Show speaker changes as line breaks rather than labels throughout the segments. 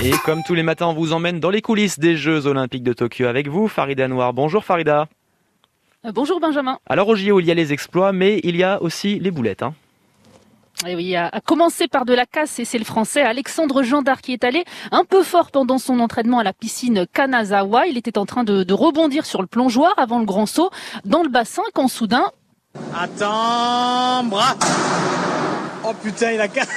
Et comme tous les matins, on vous emmène dans les coulisses des Jeux Olympiques de Tokyo avec vous, Farida Noir. Bonjour Farida.
Euh, bonjour Benjamin.
Alors au JO, il y a les exploits, mais il y a aussi les boulettes. Hein.
Et oui, à commencer par de la casse, et c'est le français Alexandre Gendard qui est allé un peu fort pendant son entraînement à la piscine Kanazawa. Il était en train de, de rebondir sur le plongeoir avant le grand saut dans le bassin quand soudain...
Attends, bras Oh putain, il a cassé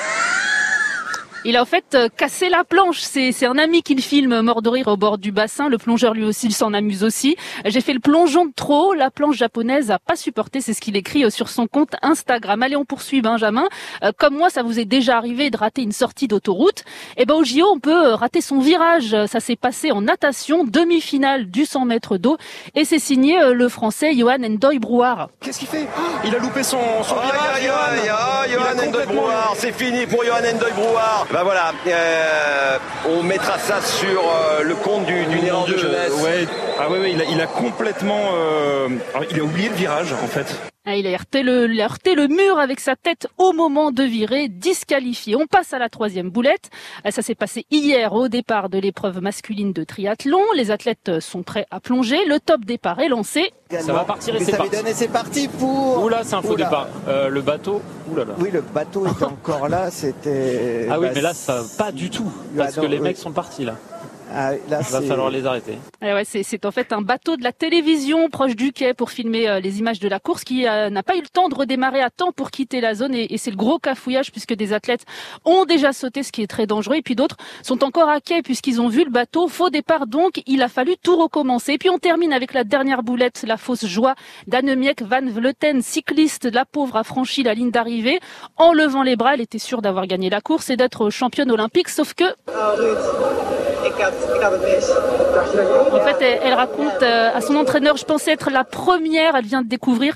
il a en fait euh, cassé la planche. C'est un ami qui le filme mort de rire au bord du bassin. Le plongeur lui aussi, il s'en amuse aussi. J'ai fait le plongeon de trop. La planche japonaise a pas supporté. C'est ce qu'il écrit euh, sur son compte Instagram. Allez, on poursuit Benjamin. Euh, comme moi, ça vous est déjà arrivé de rater une sortie d'autoroute. Et eh ben au JO, on peut rater son virage. Ça s'est passé en natation, demi-finale du 100 mètres d'eau. Et c'est signé le français Johan Endoy Brouard.
Qu'est-ce qu'il fait? Il a loupé son, son virage. Johan Endoy Brouard. C'est fini pour Johan Endoy Brouard. Bah voilà, euh, on mettra ça sur euh, le compte du, du de jeunesse.
Ouais. Ah ouais, ouais il, a, il a complètement, euh, il a oublié le virage en fait.
Ah, il a, heurté le, il a heurté le mur avec sa tête au moment de virer, disqualifié. On passe à la troisième boulette. Ah, ça s'est passé hier au départ de l'épreuve masculine de triathlon. Les athlètes sont prêts à plonger. Le top départ est lancé.
Ça va partir et c'est parti.
c'est parti pour.
Oula, c'est un faux départ. Euh, le bateau. Oulala.
Oui, le bateau est encore là. C'était.
Ah oui, mais là, ça pas du tout parce que les mecs sont partis là. Ah, là, Il va falloir les arrêter.
Ah ouais, c'est en fait un bateau de la télévision proche du quai pour filmer euh, les images de la course qui euh, n'a pas eu le temps de redémarrer à temps pour quitter la zone et, et c'est le gros cafouillage puisque des athlètes ont déjà sauté, ce qui est très dangereux, et puis d'autres sont encore à quai puisqu'ils ont vu le bateau. Faux départ donc, il a fallu tout recommencer. Et puis on termine avec la dernière boulette, la fausse joie d'Annemiek van Vleuten, cycliste. La pauvre a franchi la ligne d'arrivée en levant les bras. Elle était sûre d'avoir gagné la course et d'être championne olympique, sauf que... En fait, elle, raconte euh, à son entraîneur, je pensais être la première, elle vient de découvrir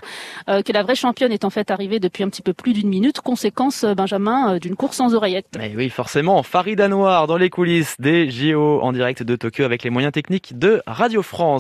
euh, que la vraie championne est en fait arrivée depuis un petit peu plus d'une minute, conséquence, euh, Benjamin, d'une course sans oreillette.
Mais oui, forcément, Farida Noir dans les coulisses des JO en direct de Tokyo avec les moyens techniques de Radio France.